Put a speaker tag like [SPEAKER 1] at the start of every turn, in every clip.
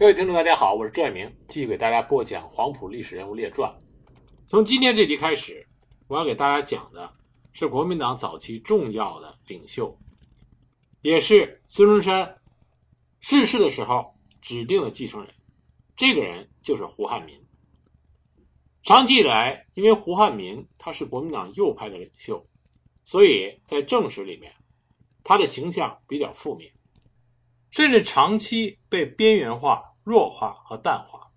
[SPEAKER 1] 各位听众，大家好，我是朱爱明，继续给大家播讲《黄埔历史人物列传》。从今天这集开始，我要给大家讲的是国民党早期重要的领袖，也是孙中山逝世的时候指定的继承人。这个人就是胡汉民。长期以来，因为胡汉民他是国民党右派的领袖，所以在正史里面，他的形象比较负面，甚至长期被边缘化。弱化和淡化，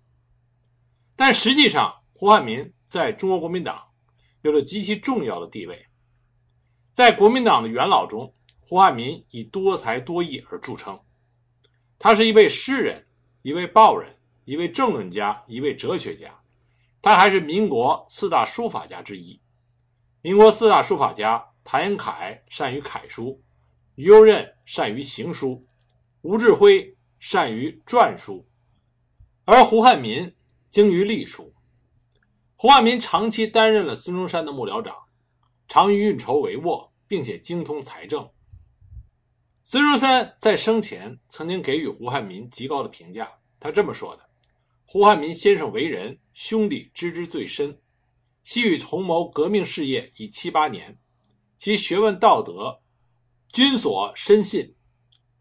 [SPEAKER 1] 但实际上，胡汉民在中国国民党有着极其重要的地位。在国民党的元老中，胡汉民以多才多艺而著称。他是一位诗人，一位报人，一位政论家，一位哲学家。他还是民国四大书法家之一。民国四大书法家：谭延闿善于楷书，于右任善于行书，吴志辉善于篆书。而胡汉民精于隶书，胡汉民长期担任了孙中山的幕僚长，常于运筹帷幄，并且精通财政。孙中山在生前曾经给予胡汉民极高的评价，他这么说的：“胡汉民先生为人，兄弟知之最深，昔与同谋革命事业已七八年，其学问道德，均所深信，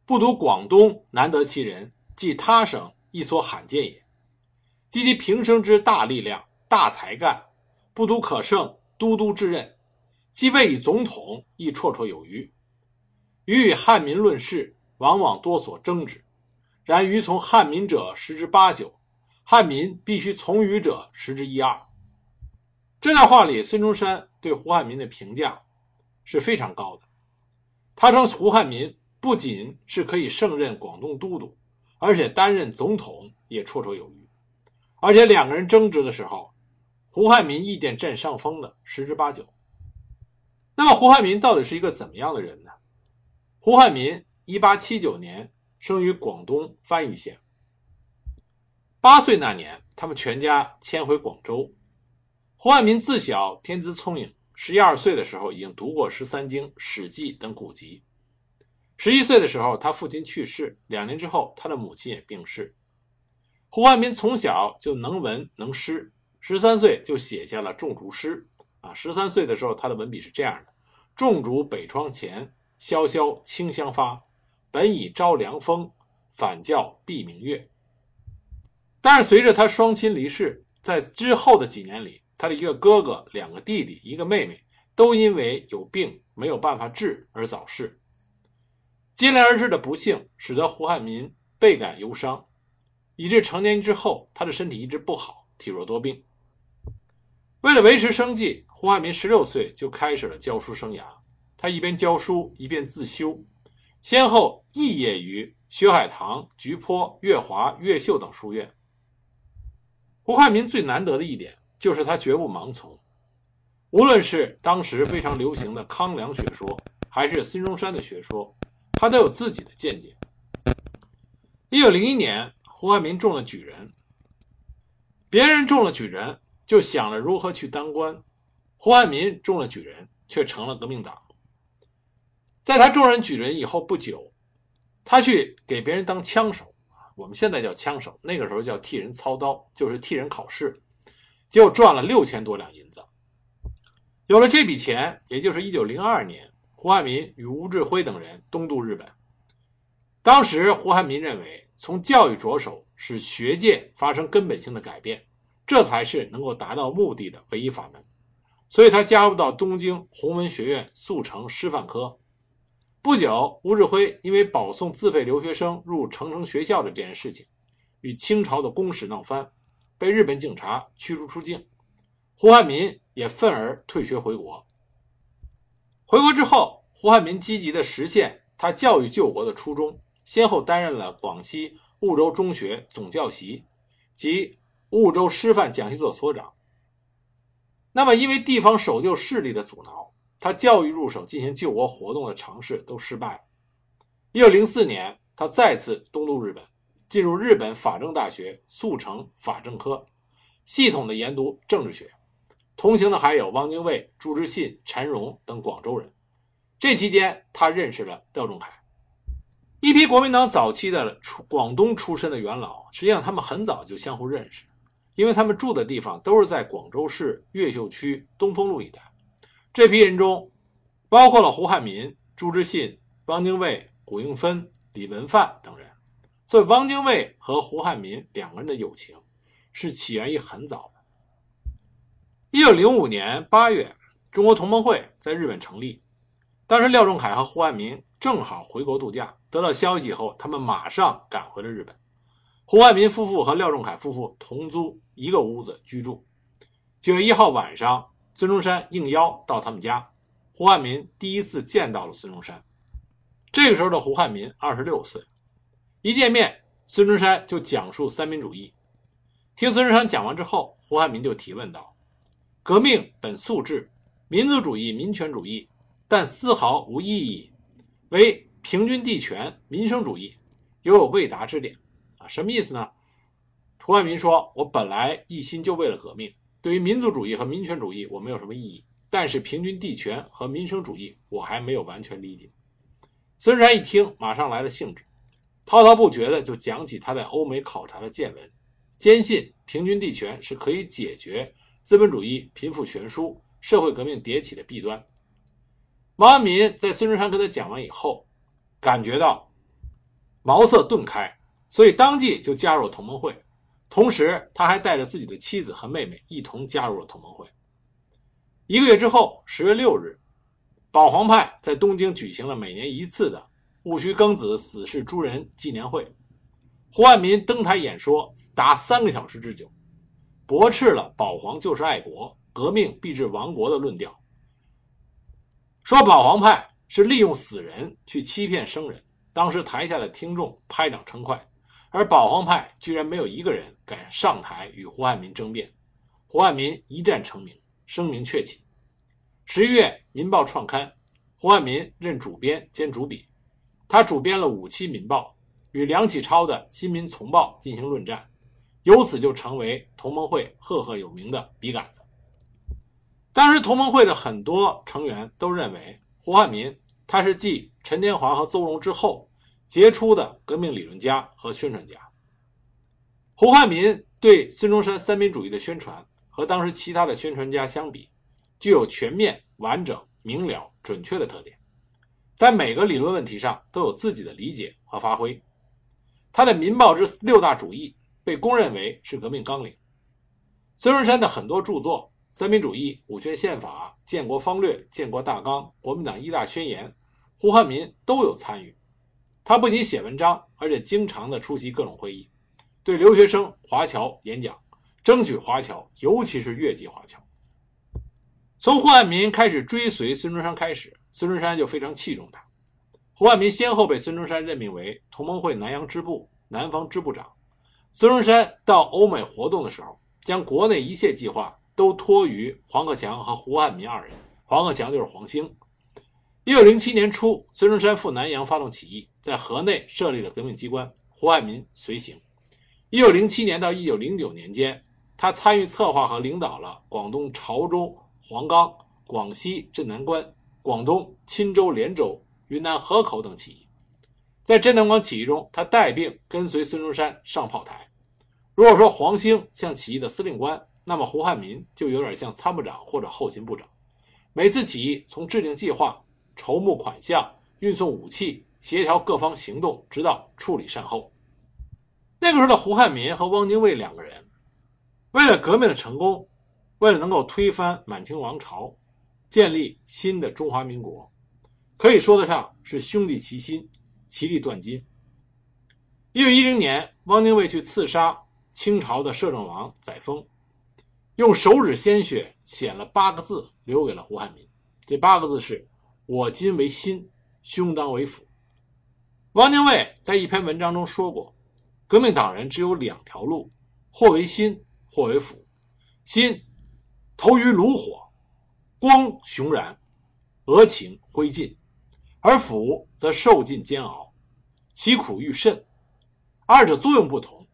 [SPEAKER 1] 不独广东难得其人，即他省。”亦所罕见也，及其平生之大力量、大才干，不独可胜都督之任，即位以总统亦绰绰有余。予与汉民论事，往往多所争执。然于从汉民者十之八九，汉民必须从余者十之一二。这段话里，孙中山对胡汉民的评价是非常高的。他称胡汉民不仅是可以胜任广东都督。而且担任总统也绰绰有余，而且两个人争执的时候，胡汉民意见占上风的十之八九。那么胡汉民到底是一个怎么样的人呢？胡汉民一八七九年生于广东番禺县，八岁那年，他们全家迁回广州。胡汉民自小天资聪颖，十一二岁的时候已经读过《十三经》《史记》等古籍。十一岁的时候，他父亲去世。两年之后，他的母亲也病逝。胡汉民从小就能文能诗，十三岁就写下了《种竹诗》。啊，十三岁的时候，他的文笔是这样的：“种竹北窗前，萧萧清香发。本已招凉风，反教闭明月。”但是随着他双亲离世，在之后的几年里，他的一个哥哥、两个弟弟、一个妹妹都因为有病没有办法治而早逝。接连而至的不幸，使得胡汉民倍感忧伤，以致成年之后，他的身体一直不好，体弱多病。为了维持生计，胡汉民十六岁就开始了教书生涯。他一边教书，一边自修，先后肄业于薛海堂、菊坡、月华、越秀等书院。胡汉民最难得的一点，就是他绝不盲从，无论是当时非常流行的康梁学说，还是孙中山的学说。他都有自己的见解。一九零一年，胡汉民中了举人，别人中了举人就想着如何去当官，胡汉民中了举人却成了革命党。在他中人举人以后不久，他去给别人当枪手，我们现在叫枪手，那个时候叫替人操刀，就是替人考试，结果赚了六千多两银子。有了这笔钱，也就是一九零二年。胡汉民与吴志辉等人东渡日本。当时，胡汉民认为，从教育着手，使学界发生根本性的改变，这才是能够达到目的的唯一法门。所以，他加入到东京弘文学院速成师范科。不久，吴志辉因为保送自费留学生入成城学校的这件事情，与清朝的公使闹翻，被日本警察驱逐出境。胡汉民也愤而退学回国。回国之后，胡汉民积极地实现他教育救国的初衷，先后担任了广西梧州中学总教习及梧州师范讲习所所长。那么，因为地方守旧势力的阻挠，他教育入手进行救国活动的尝试都失败了。一九零四年，他再次东渡日本，进入日本法政大学速成法政科，系统的研读政治学。同行的还有汪精卫、朱之信、陈荣等广州人。这期间，他认识了廖仲恺。一批国民党早期的出广东出身的元老，实际上他们很早就相互认识，因为他们住的地方都是在广州市越秀区东风路一带。这批人中，包括了胡汉民、朱之信、汪精卫、古应芬、李文范等人。所以，汪精卫和胡汉民两个人的友情是起源于很早的。一九零五年八月，中国同盟会在日本成立。当时，廖仲恺和胡汉民正好回国度假，得到消息以后，他们马上赶回了日本。胡汉民夫妇和廖仲恺夫妇同租一个屋子居住。九月一号晚上，孙中山应邀到他们家，胡汉民第一次见到了孙中山。这个时候的胡汉民二十六岁，一见面，孙中山就讲述三民主义。听孙中山讲完之后，胡汉民就提问道。革命本素质，民族主义、民权主义，但丝毫无意义。为平均地权、民生主义，犹有未达之点。啊，什么意思呢？胡汉民说：“我本来一心就为了革命，对于民族主义和民权主义，我没有什么异议。但是平均地权和民生主义，我还没有完全理解。”孙中山一听，马上来了兴致，滔滔不绝的就讲起他在欧美考察的见闻，坚信平均地权是可以解决。资本主义贫富悬殊、社会革命迭起的弊端。毛安民在孙中山跟他讲完以后，感觉到茅塞顿开，所以当即就加入了同盟会。同时，他还带着自己的妻子和妹妹一同加入了同盟会。一个月之后，十月六日，保皇派在东京举行了每年一次的戊戌庚子死士诸人纪念会。胡汉民登台演说达三个小时之久。驳斥了保皇就是爱国，革命必致亡国的论调，说保皇派是利用死人去欺骗生人。当时台下的听众拍掌称快，而保皇派居然没有一个人敢上台与胡汉民争辩。胡汉民一战成名，声名鹊起。十一月，《民报》创刊，胡汉民任主编兼主笔，他主编了五期《民报》，与梁启超的《新民丛报》进行论战。由此就成为同盟会赫赫有名的笔杆子。当时同盟会的很多成员都认为胡汉民他是继陈天华和邹容之后杰出的革命理论家和宣传家。胡汉民对孙中山三民主义的宣传和当时其他的宣传家相比，具有全面、完整、明了、准确的特点，在每个理论问题上都有自己的理解和发挥。他的《民报》之六大主义。被公认为是革命纲领。孙中山的很多著作，《三民主义》《五权宪法》《建国方略》《建国大纲》《国民党一大宣言》，胡汉民都有参与。他不仅写文章，而且经常的出席各种会议，对留学生华侨演讲，争取华侨，尤其是越籍华侨。从胡汉民开始追随孙中山开始，孙中山就非常器重他。胡汉民先后被孙中山任命为同盟会南洋支部、南方支部长。孙中山到欧美活动的时候，将国内一切计划都托于黄克强和胡汉民二人。黄克强就是黄兴。一九零七年初，孙中山赴南洋发动起义，在河内设立了革命机关，胡汉民随行。一九零七年到一九零九年间，他参与策划和领导了广东潮州、黄冈、广西镇南关、广东钦州、连州、云南河口等起义。在镇南关起义中，他带病跟随孙中山上炮台。如果说黄兴像起义的司令官，那么胡汉民就有点像参谋长或者后勤部长。每次起义，从制定计划、筹募款项、运送武器、协调各方行动，直到处理善后。那个时候的胡汉民和汪精卫两个人，为了革命的成功，为了能够推翻满清王朝，建立新的中华民国，可以说得上是兄弟齐心。其利断金。一九一零年，汪精卫去刺杀清朝的摄政王载沣，用手指鲜血写了八个字，留给了胡汉民。这八个字是：“我今为心，兄当为辅。”汪精卫在一篇文章中说过：“革命党人只有两条路，或为心，或为辅。心投于炉火，光熊然，俄情灰烬；而辅则受尽煎熬。”其苦愈甚，二者作用不同，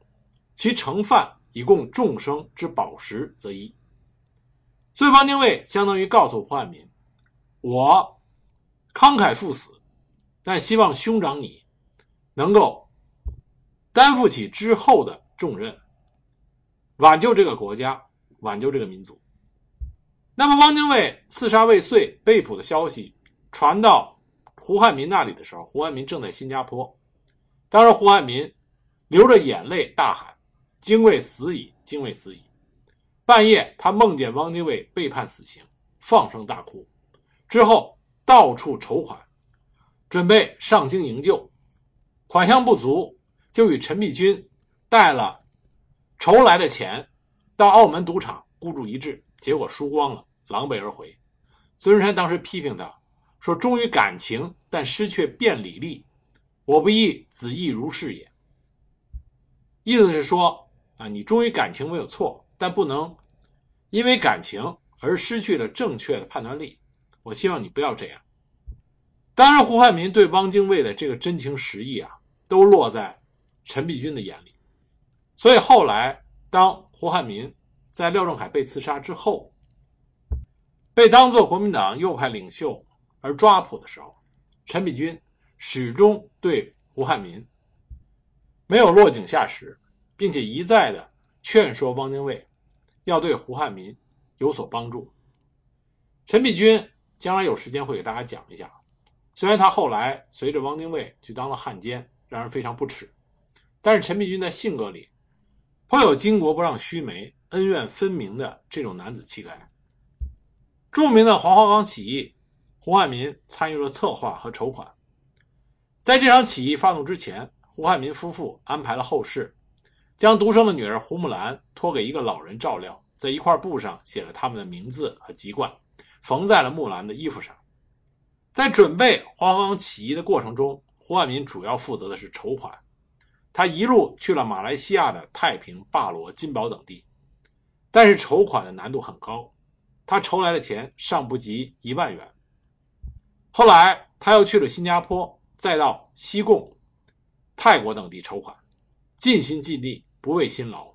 [SPEAKER 1] 其成饭以供众生之饱食则一。所以汪精卫相当于告诉胡汉民：我慷慨赴死，但希望兄长你能够担负起之后的重任，挽救这个国家，挽救这个民族。那么，汪精卫刺杀未遂被捕的消息传到胡汉民那里的时候，胡汉民正在新加坡。当时，胡汉民流着眼泪大喊：“精卫死矣！精卫死矣！”半夜，他梦见汪精卫被判死刑，放声大哭。之后，到处筹款，准备上京营救。款项不足，就与陈璧君带了筹来的钱到澳门赌场孤注一掷，结果输光了。狼狈而回，孙中山当时批评他说：“忠于感情，但失却辩理力，我不义子亦如是也。”意思是说啊，你忠于感情没有错，但不能因为感情而失去了正确的判断力。我希望你不要这样。当然，胡汉民对汪精卫的这个真情实意啊，都落在陈璧君的眼里。所以后来，当胡汉民在廖仲恺被刺杀之后，被当作国民党右派领袖而抓捕的时候，陈璧君始终对胡汉民没有落井下石，并且一再的劝说汪精卫要对胡汉民有所帮助。陈璧君将来有时间会给大家讲一下，虽然他后来随着汪精卫去当了汉奸，让人非常不耻，但是陈璧君在性格里颇有巾帼不让须眉、恩怨分明的这种男子气概。著名的黄花岗起义，胡汉民参与了策划和筹款。在这场起义发动之前，胡汉民夫妇安排了后事，将独生的女儿胡木兰托给一个老人照料，在一块布上写了他们的名字和籍贯，缝在了木兰的衣服上。在准备黄花岗起义的过程中，胡汉民主要负责的是筹款。他一路去了马来西亚的太平、巴罗、金宝等地，但是筹款的难度很高。他筹来的钱尚不及一万元。后来他又去了新加坡，再到西贡、泰国等地筹款，尽心尽力，不畏辛劳，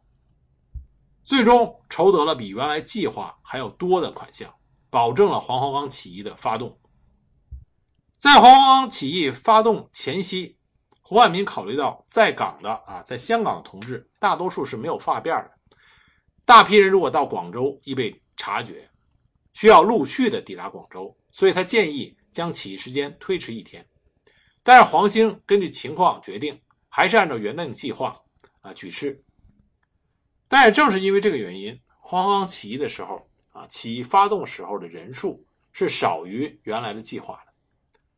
[SPEAKER 1] 最终筹得了比原来计划还要多的款项，保证了黄花岗起义的发动。在黄花岗起义发动前夕，胡汉民考虑到在港的啊，在香港的同志大多数是没有发辫的，大批人如果到广州易被察觉。需要陆续的抵达广州，所以他建议将起义时间推迟一天。但是黄兴根据情况决定，还是按照原定计划啊举事。但也正是因为这个原因，黄冈起义的时候啊，起义发动时候的人数是少于原来的计划的，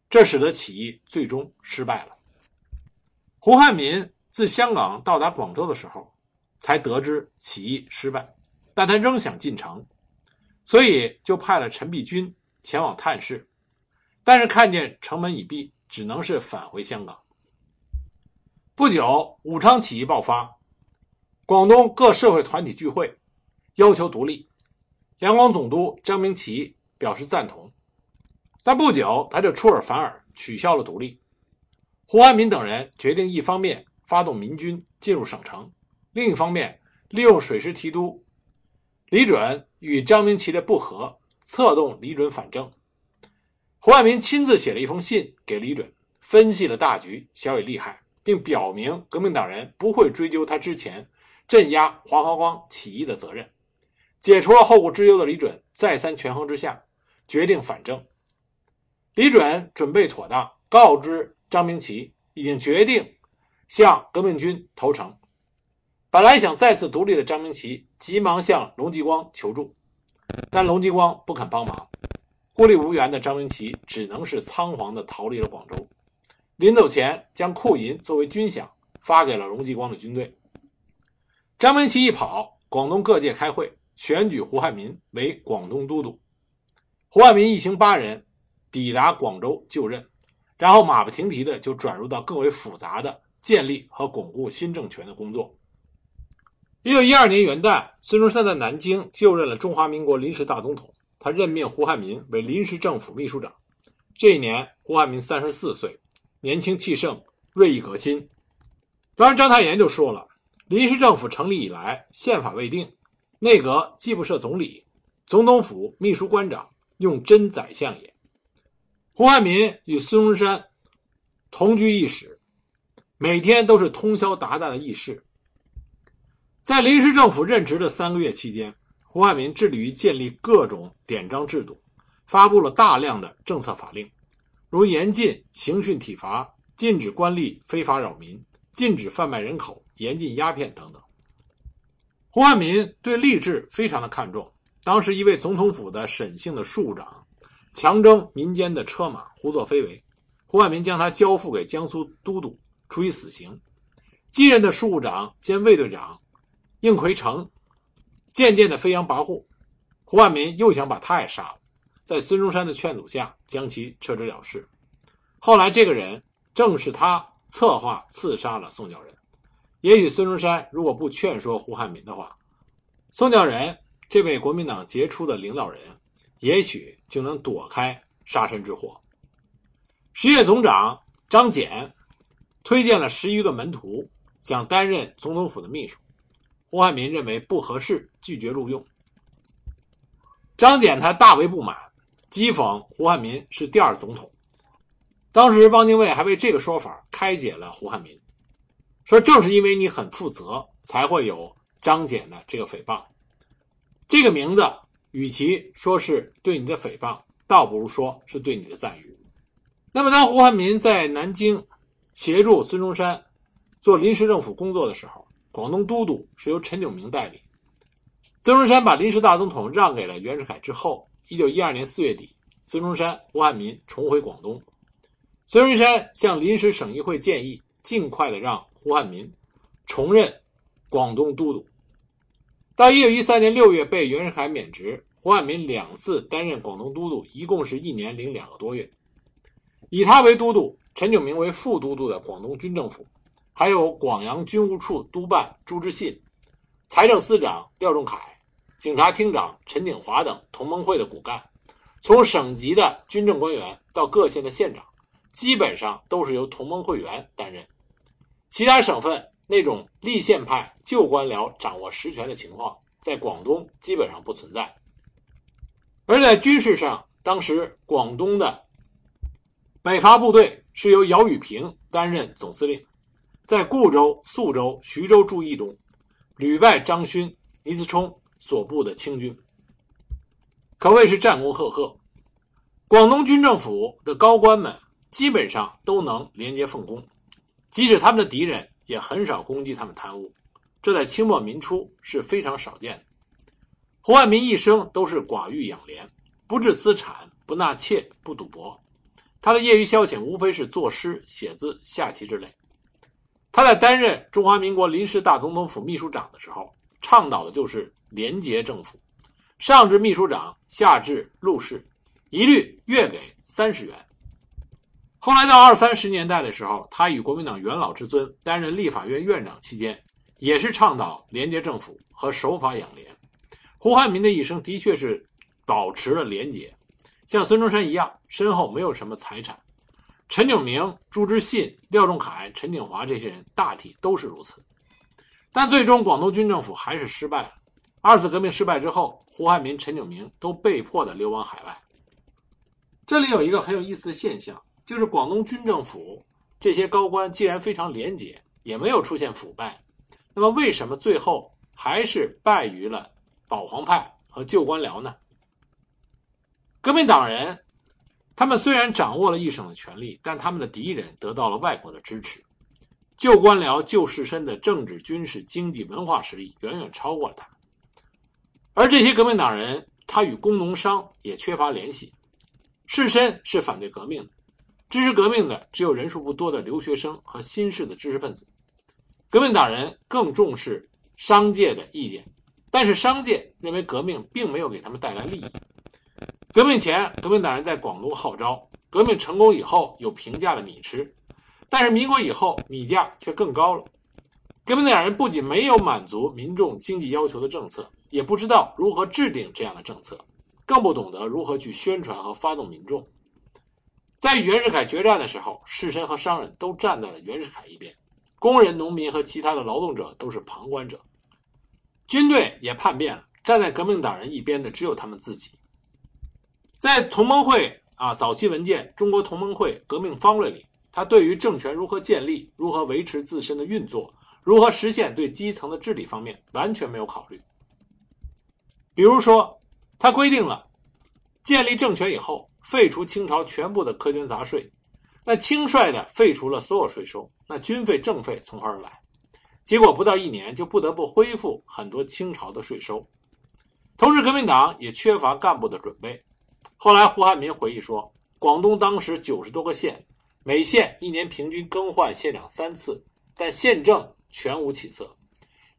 [SPEAKER 1] 这使得起义最终失败了。胡汉民自香港到达广州的时候，才得知起义失败，但他仍想进城。所以就派了陈璧君前往探视，但是看见城门已闭，只能是返回香港。不久，武昌起义爆发，广东各社会团体聚会，要求独立。两广总督张明奇表示赞同，但不久他就出尔反尔，取消了独立。胡汉民等人决定，一方面发动民军进入省城，另一方面利用水师提督李准。与张明奇的不和，策动李准反正。胡汉民亲自写了一封信给李准，分析了大局，小以利害，并表明革命党人不会追究他之前镇压黄花岗起义的责任。解除了后顾之忧的李准，再三权衡之下，决定反正。李准准备妥当，告知张明奇已经决定向革命军投诚。本来想再次独立的张明奇，急忙向龙继光求助，但龙继光不肯帮忙。孤立无援的张文奇只能是仓皇地逃离了广州。临走前，将库银作为军饷发给了荣继光的军队。张文奇一跑，广东各界开会，选举胡汉民为广东都督。胡汉民一行八人抵达广州就任，然后马不停蹄地就转入到更为复杂的建立和巩固新政权的工作。一九一二年元旦，孙中山在南京就任了中华民国临时大总统，他任命胡汉民为临时政府秘书长。这一年，胡汉民三十四岁，年轻气盛，锐意革新。当然，章太炎就说了：“临时政府成立以来，宪法未定，内阁既不设总理，总统府秘书官长用真宰相也。”胡汉民与孙中山同居一室，每天都是通宵达旦的议事。在临时政府任职的三个月期间，胡汉民致力于建立各种典章制度，发布了大量的政策法令，如严禁刑讯体罚、禁止官吏非法扰民、禁止贩卖人口、严禁鸦片等等。胡汉民对吏治非常的看重。当时，一位总统府的沈姓的庶长强征民间的车马，胡作非为，胡汉民将他交付给江苏都督，处以死刑。继任的庶务长兼卫队长应奎成渐渐的飞扬跋扈，胡汉民又想把他也杀了，在孙中山的劝阻下，将其撤职了事。后来，这个人正是他策划刺杀了宋教仁。也许孙中山如果不劝说胡汉民的话，宋教仁。这位国民党杰出的领导人，也许就能躲开杀身之祸。实业总长张謇推荐了十余个门徒，想担任总统府的秘书。胡汉民认为不合适，拒绝录用。张謇他大为不满，讥讽胡汉民是第二总统。当时汪精卫还为这个说法开解了胡汉民，说正是因为你很负责，才会有张謇的这个诽谤。这个名字，与其说是对你的诽谤，倒不如说是对你的赞誉。那么，当胡汉民在南京协助孙中山做临时政府工作的时候，广东都督是由陈炯明代理。孙中山把临时大总统让给了袁世凯之后，一九一二年四月底，孙中山、胡汉民重回广东。孙中山向临时省议会建议，尽快的让胡汉民重任广东都督。到一九一三年六月被袁世凯免职，胡汉民两次担任广东都督，一共是一年零两个多月。以他为都督，陈炯明为副都督的广东军政府，还有广阳军务处督办朱之信、财政司长廖仲恺、警察厅长陈景华等同盟会的骨干，从省级的军政官员到各县的县长，基本上都是由同盟会员担任。其他省份。那种立宪派旧官僚掌握实权的情况，在广东基本上不存在。而在军事上，当时广东的北伐部队是由姚宇平担任总司令，在固州、宿州、徐州驻役中，屡败张勋、倪嗣冲所部的清军，可谓是战功赫赫。广东军政府的高官们基本上都能廉洁奉公，即使他们的敌人。也很少攻击他们贪污，这在清末民初是非常少见的。胡汉民一生都是寡欲养廉，不置资产，不纳妾，不赌博。他的业余消遣无非是作诗、写字、下棋之类。他在担任中华民国临时大总统府秘书长的时候，倡导的就是廉洁政府，上至秘书长，下至陆氏，一律月给三十元。后来到二三十年代的时候，他与国民党元老之尊担任立法院院长期间，也是倡导廉洁政府和守法养廉。胡汉民的一生的确是保持了廉洁，像孙中山一样，身后没有什么财产。陈炯明、朱之信、廖仲恺、陈景华这些人大体都是如此。但最终广东军政府还是失败了。二次革命失败之后，胡汉民、陈炯明都被迫的流亡海外。这里有一个很有意思的现象。就是广东军政府这些高官既然非常廉洁，也没有出现腐败，那么为什么最后还是败于了保皇派和旧官僚呢？革命党人，他们虽然掌握了一省的权力，但他们的敌人得到了外国的支持，旧官僚、旧士绅的政治、军事、经济、文化实力远远超过了他们，而这些革命党人，他与工农商也缺乏联系，士绅是反对革命的。支持革命的只有人数不多的留学生和新式的知识分子，革命党人更重视商界的意见，但是商界认为革命并没有给他们带来利益。革命前，革命党人在广东号召，革命成功以后有平价的米吃，但是民国以后米价却更高了。革命党人不仅没有满足民众经济要求的政策，也不知道如何制定这样的政策，更不懂得如何去宣传和发动民众。在与袁世凯决战的时候，士绅和商人都站在了袁世凯一边，工人、农民和其他的劳动者都是旁观者。军队也叛变了，站在革命党人一边的只有他们自己。在同盟会啊早期文件《中国同盟会革命方略》里，他对于政权如何建立、如何维持自身的运作、如何实现对基层的治理方面完全没有考虑。比如说，他规定了建立政权以后废除清朝全部的苛捐杂税，那轻率的废除了所有税收，那军费政费从何而来？结果不到一年就不得不恢复很多清朝的税收。同时，革命党也缺乏干部的准备。后来，胡汉民回忆说，广东当时九十多个县，每县一年平均更换县长三次，但县政全无起色。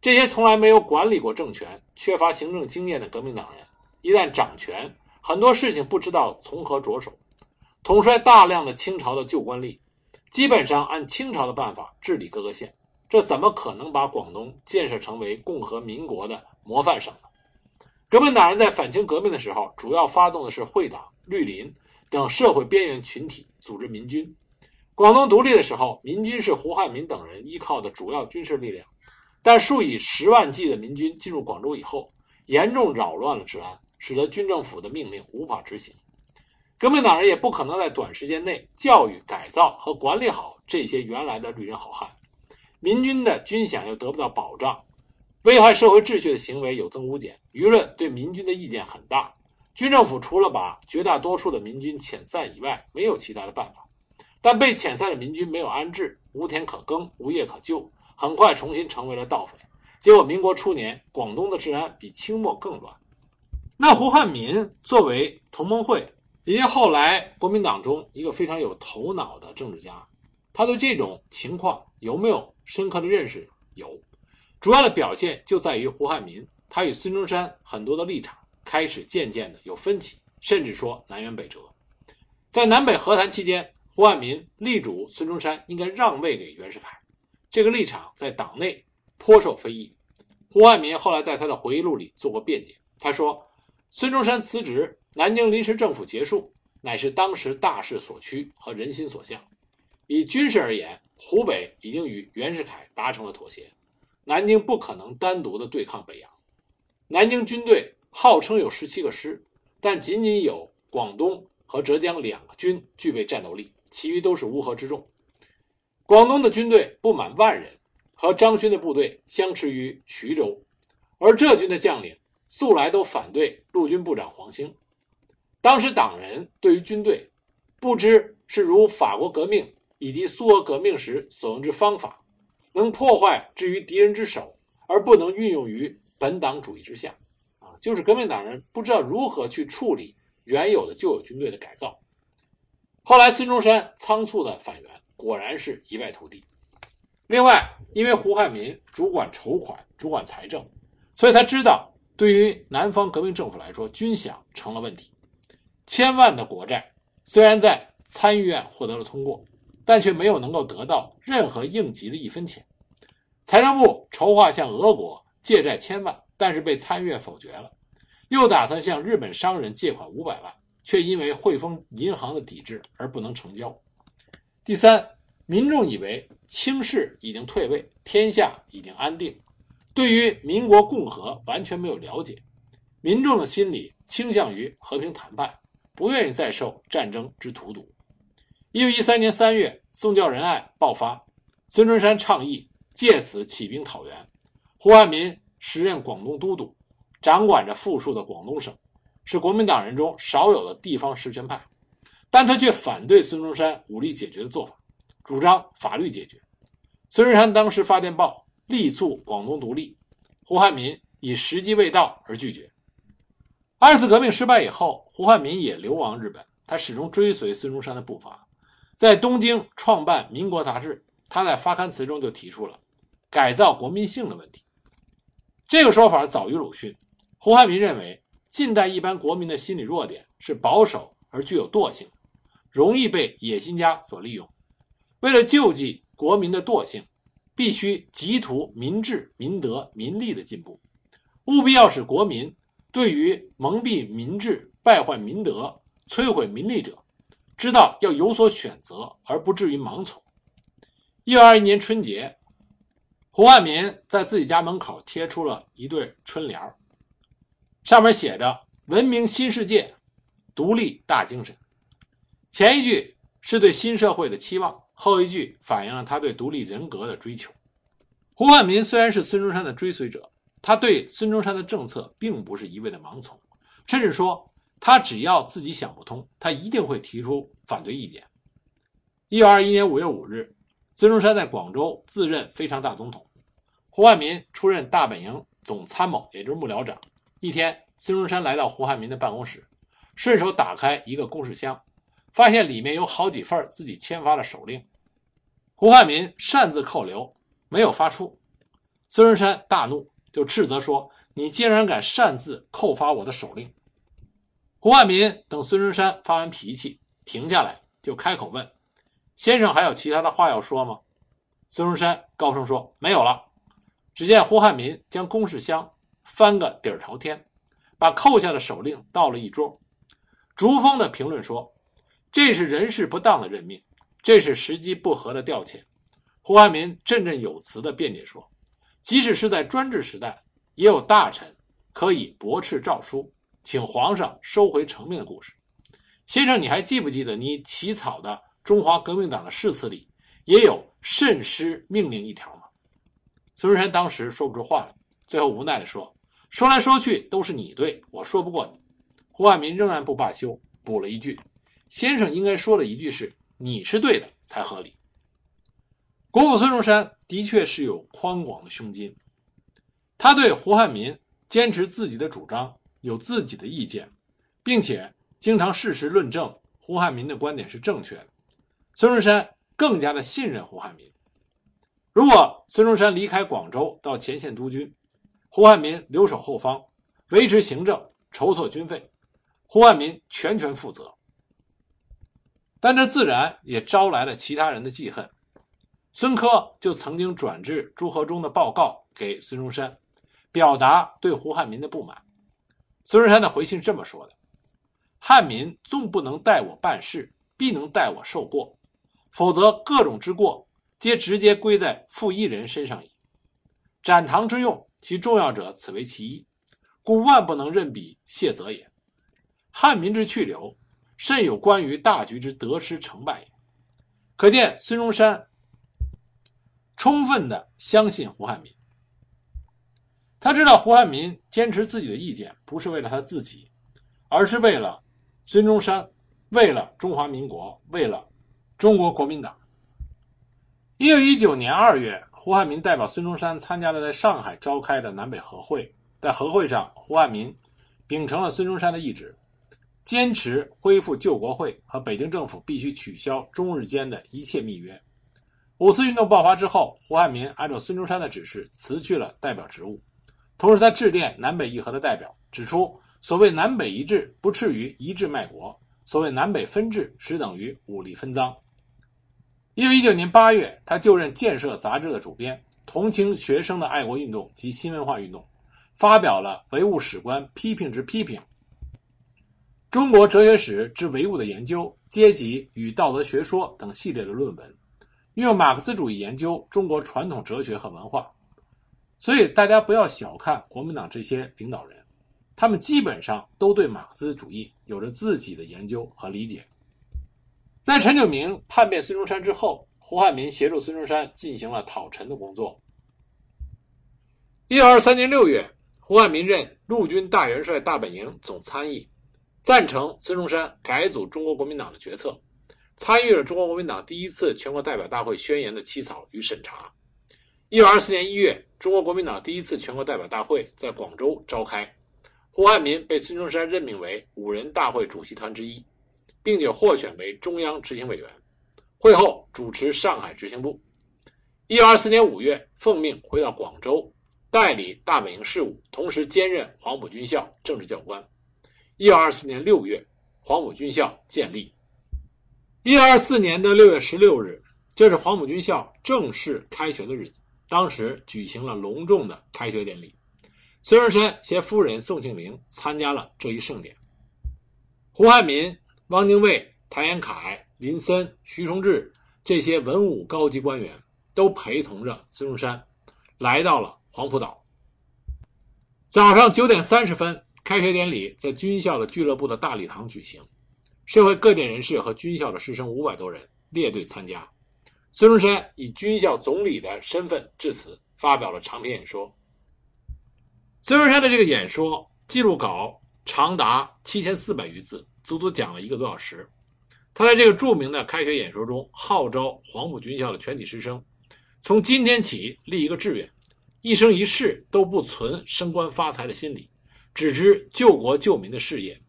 [SPEAKER 1] 这些从来没有管理过政权、缺乏行政经验的革命党人，一旦掌权，很多事情不知道从何着手。统帅大量的清朝的旧官吏，基本上按清朝的办法治理各个县，这怎么可能把广东建设成为共和民国的模范省？革命党人在反清革命的时候，主要发动的是会党、绿林等社会边缘群体，组织民军。广东独立的时候，民军是胡汉民等人依靠的主要军事力量。但数以十万计的民军进入广州以后，严重扰乱了治安，使得军政府的命令无法执行。革命党人也不可能在短时间内教育、改造和管理好这些原来的绿人好汉，民军的军饷又得不到保障，危害社会秩序的行为有增无减，舆论对民军的意见很大。军政府除了把绝大多数的民军遣散以外，没有其他的办法。但被遣散的民军没有安置，无田可耕，无业可就。很快重新成为了盗匪，结果民国初年，广东的治安比清末更乱。那胡汉民作为同盟会以及后来国民党中一个非常有头脑的政治家，他对这种情况有没有深刻的认识？有，主要的表现就在于胡汉民他与孙中山很多的立场开始渐渐的有分歧，甚至说南辕北辙。在南北和谈期间，胡汉民力主孙中山应该让位给袁世凯。这个立场在党内颇受非议。胡汉民后来在他的回忆录里做过辩解，他说：“孙中山辞职，南京临时政府结束，乃是当时大势所趋和人心所向。以军事而言，湖北已经与袁世凯达成了妥协，南京不可能单独的对抗北洋。南京军队号称有十七个师，但仅仅有广东和浙江两个军具备战斗力，其余都是乌合之众。”广东的军队不满万人，和张勋的部队相持于徐州，而浙军的将领素来都反对陆军部长黄兴。当时党人对于军队，不知是如法国革命以及苏俄革命时所用之方法，能破坏置于敌人之手，而不能运用于本党主义之下。啊，就是革命党人不知道如何去处理原有的旧有军队的改造。后来孙中山仓促的返援。果然是一败涂地。另外，因为胡汉民主管筹款、主管财政，所以他知道，对于南方革命政府来说，军饷成了问题。千万的国债虽然在参议院获得了通过，但却没有能够得到任何应急的一分钱。财政部筹划向俄国借债千万，但是被参议院否决了。又打算向日本商人借款五百万，却因为汇丰银行的抵制而不能成交。第三，民众以为清室已经退位，天下已经安定，对于民国共和完全没有了解，民众的心理倾向于和平谈判，不愿意再受战争之荼毒。一九一三年三月，宋教仁案爆发，孙中山倡议借此起兵讨袁，胡汉民时任广东都督，掌管着富庶的广东省，是国民党人中少有的地方实权派。但他却反对孙中山武力解决的做法，主张法律解决。孙中山当时发电报力促广东独立，胡汉民以时机未到而拒绝。二次革命失败以后，胡汉民也流亡日本，他始终追随孙中山的步伐，在东京创办《民国》杂志。他在发刊词中就提出了改造国民性的问题。这个说法早于鲁迅。胡汉民认为，近代一般国民的心理弱点是保守而具有惰性。容易被野心家所利用。为了救济国民的惰性，必须急图民治、民德、民利的进步，务必要使国民对于蒙蔽民智、败坏民德、摧毁民利者，知道要有所选择，而不至于盲从。一九二一年春节，胡汉民在自己家门口贴出了一对春联上面写着“文明新世界，独立大精神”。前一句是对新社会的期望，后一句反映了他对独立人格的追求。胡汉民虽然是孙中山的追随者，他对孙中山的政策并不是一味的盲从，甚至说他只要自己想不通，他一定会提出反对意见。一九二一年五月五日，孙中山在广州自任非常大总统，胡汉民出任大本营总参谋，也就是幕僚长。一天，孙中山来到胡汉民的办公室，顺手打开一个公事箱，发现里面有好几份自己签发的手令。胡汉民擅自扣留，没有发出。孙中山大怒，就斥责说：“你竟然敢擅自扣发我的手令！”胡汉民等孙中山发完脾气，停下来，就开口问：“先生还有其他的话要说吗？”孙中山高声说：“没有了。”只见胡汉民将公事箱。翻个底儿朝天，把扣下的手令倒了一桌。竹峰的评论说：“这是人事不当的任命，这是时机不合的调遣。”胡汉民振振有词地辩解说：“即使是在专制时代，也有大臣可以驳斥诏书，请皇上收回成命的故事。先生，你还记不记得你起草的中华革命党的誓词里也有慎施命令一条吗？”孙中山当时说不出话来，最后无奈地说。说来说去都是你对，我说不过你。胡汉民仍然不罢休，补了一句：“先生应该说的一句是‘你是对的’才合理。”国父孙中山的确是有宽广的胸襟，他对胡汉民坚持自己的主张有自己的意见，并且经常事实论证胡汉民的观点是正确的。孙中山更加的信任胡汉民。如果孙中山离开广州到前线督军，胡汉民留守后方，维持行政，筹措军费，胡汉民全权负责。但这自然也招来了其他人的记恨。孙科就曾经转致朱和忠的报告给孙中山，表达对胡汉民的不满。孙中山的回信是这么说的：“汉民纵不能代我办事，必能代我受过，否则各种之过，皆直接归在负一人身上矣。展堂之用。”其重要者，此为其一，故万不能任彼谢责也。汉民之去留，甚有关于大局之得失成败也。可见孙中山充分的相信胡汉民，他知道胡汉民坚持自己的意见，不是为了他自己，而是为了孙中山，为了中华民国，为了中国国民党。一九一九年二月，胡汉民代表孙中山参加了在上海召开的南北和会。在和会上，胡汉民秉承了孙中山的意志，坚持恢复旧国会和北京政府必须取消中日间的一切密约。五四运动爆发之后，胡汉民按照孙中山的指示辞去了代表职务，同时他致电南北议和的代表，指出所谓南北一致不次于一致卖国，所谓南北分治实等于武力分赃。一九一九年八月，他就任《建设》杂志的主编，同情学生的爱国运动及新文化运动，发表了《唯物史观批评之批评》《中国哲学史之唯物的研究》《阶级与道德学说》等系列的论文，运用马克思主义研究中国传统哲学和文化。所以，大家不要小看国民党这些领导人，他们基本上都对马克思主义有着自己的研究和理解。在陈炯明叛变孙中山之后，胡汉民协助孙中山进行了讨陈的工作。一九二三年六月，胡汉民任陆军大元帅大本营总参议，赞成孙中山改组中国国民党的决策，参与了中国国民党第一次全国代表大会宣言的起草与审查。一九二四年一月，中国国民党第一次全国代表大会在广州召开，胡汉民被孙中山任命为五人大会主席团之一。并且获选为中央执行委员，会后主持上海执行部。一九二四年五月，奉命回到广州，代理大本营事务，同时兼任黄埔军校政治教官。一九二四年六月，黄埔军校建立。一九二四年的六月十六日，就是黄埔军校正式开学的日子。当时举行了隆重的开学典礼，孙中山携夫人宋庆龄参加了这一盛典。胡汉民。汪精卫、谭延闿、林森、徐崇智这些文武高级官员都陪同着孙中山来到了黄埔岛。早上九点三十分，开学典礼在军校的俱乐部的大礼堂举行，社会各界人士和军校的师生五百多人列队参加。孙中山以军校总理的身份致辞，发表了长篇演说。孙中山的这个演说记录稿长达七千四百余字，足足讲了一个多小时。他在这个著名的开学演说中，号召黄埔军校的全体师生，从今天起立一个志愿，一生一世都不存升官发财的心理，只知救国救民的事业。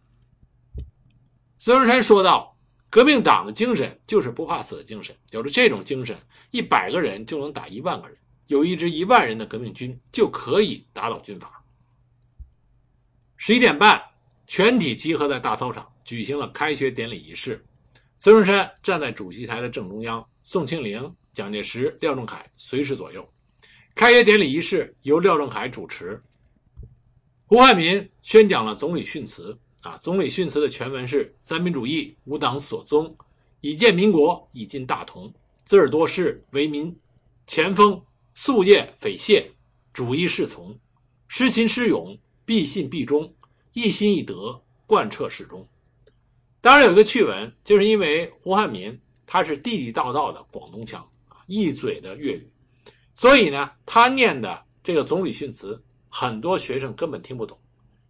[SPEAKER 1] 孙中山说道：“革命党的精神就是不怕死的精神，有了这种精神，一百个人就能打一万个人，有一支一万人的革命军就可以打倒军阀。”十一点半，全体集合在大操场，举行了开学典礼仪式。孙中山站在主席台的正中央，宋庆龄、蒋介石、廖仲恺随侍左右。开学典礼仪式由廖仲恺主持，胡汉民宣讲了总理训词。啊，总理训词的全文是：“三民主义，吾党所宗，以建民国，以尽大同。自尔多事，为民前锋，夙夜匪懈，主义是从，失勤失勇，必信必忠，一心一德，贯彻始终。”当然有一个趣闻，就是因为胡汉民他是地地道道的广东腔啊，一嘴的粤语，所以呢，他念的这个总理训词，很多学生根本听不懂。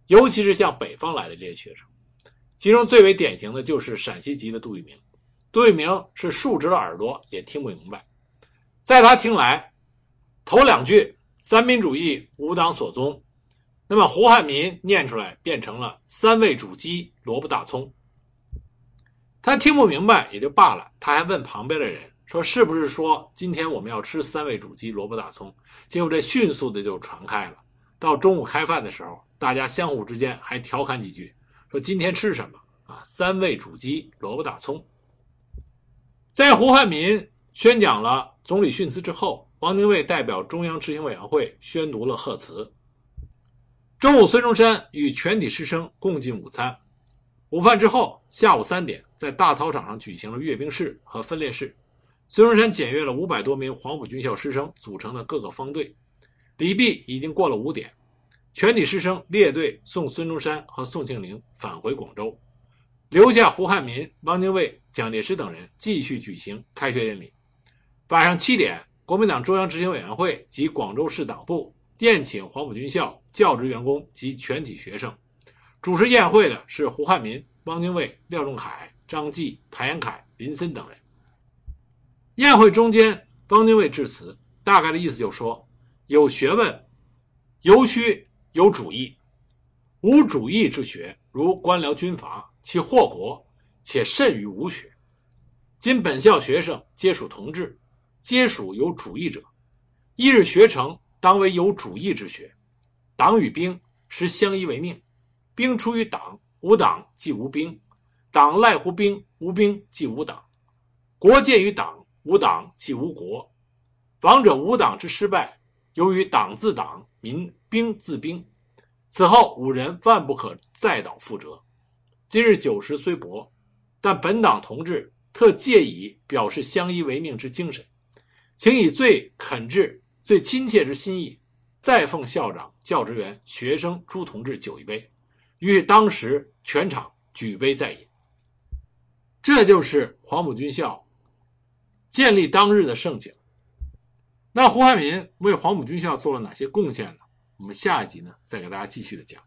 [SPEAKER 1] 尤其是像北方来的这些学生，其中最为典型的就是陕西籍的杜聿明。杜聿明是竖直了耳朵也听不明白，在他听来，头两句“三民主义，吾党所宗”，那么胡汉民念出来变成了“三味煮鸡，萝卜大葱”。他听不明白也就罢了，他还问旁边的人说：“是不是说今天我们要吃三味煮鸡，萝卜大葱？”结果这迅速的就传开了。到中午开饭的时候。大家相互之间还调侃几句，说今天吃什么啊？三味煮鸡，萝卜大葱。在胡汉民宣讲了总理训词之后，汪精卫代表中央执行委员会宣读了贺词。中午，孙中山与全体师生共进午餐。午饭之后，下午三点，在大操场上举行了阅兵式和分列式。孙中山检阅了五百多名黄埔军校师生组成的各个方队。礼毕已经过了五点。全体师生列队送孙中山和宋庆龄返回广州，留下胡汉民、汪精卫、蒋介石等人继续举行开学典礼。晚上七点，国民党中央执行委员会及广州市党部宴请黄埔军校教职员工及全体学生。主持宴会的是胡汉民、汪精卫、廖仲恺、张继、谭延闿、林森等人。宴会中间，汪精卫致辞，大概的意思就说：有学问，尤需。有主义，无主义之学，如官僚军阀，其祸国，且甚于无学。今本校学生皆属同志，皆属有主义者。一日学成，当为有主义之学。党与兵实相依为命，兵出于党，无党即无兵；党赖乎兵，无兵即无党。国建于党，无党即无国。王者无党之失败，由于党自党，民。兵自兵，此后五人万不可再蹈覆辙。今日九时虽薄，但本党同志特借以表示相依为命之精神，请以最恳挚、最亲切之心意，再奉校长、教职员、学生诸同志酒一杯，于当时全场举杯再饮。这就是黄埔军校建立当日的盛景。那胡汉民为黄埔军校做了哪些贡献呢？我们下一集呢，再给大家继续的讲。